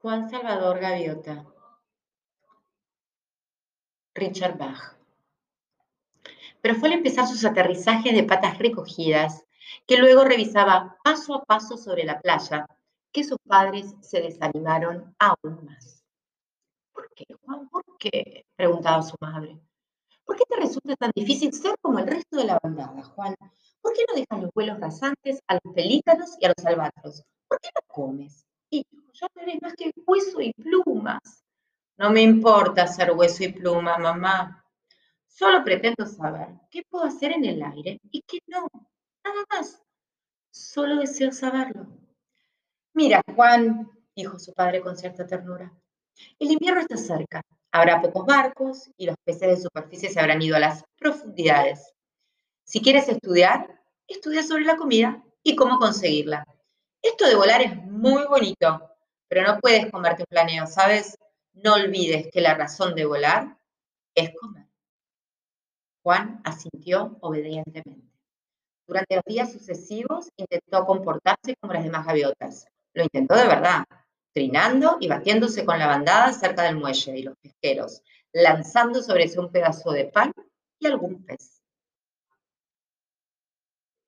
Juan Salvador Gaviota. Richard Bach. Pero fue al empezar sus aterrizajes de patas recogidas, que luego revisaba paso a paso sobre la playa, que sus padres se desanimaron aún más. ¿Por qué, Juan? ¿Por qué? preguntaba su madre. ¿Por qué te resulta tan difícil ser como el resto de la bandada, Juan? ¿Por qué no dejas los vuelos rasantes a los pelícanos y a los albatros? ¿Por qué no comes? Ya no que hueso y plumas. No me importa ser hueso y pluma, mamá. Solo pretendo saber qué puedo hacer en el aire y qué no. Nada más. Solo deseo saberlo. Mira, Juan, dijo su padre con cierta ternura, el invierno está cerca. Habrá pocos barcos y los peces de superficie se habrán ido a las profundidades. Si quieres estudiar, estudia sobre la comida y cómo conseguirla. Esto de volar es muy bonito, pero no puedes comerte un planeo, ¿sabes? No olvides que la razón de volar es comer. Juan asintió obedientemente. Durante los días sucesivos intentó comportarse como las demás gaviotas. Lo intentó de verdad, trinando y batiéndose con la bandada cerca del muelle y los pesqueros, lanzando sobre sí un pedazo de pan y algún pez.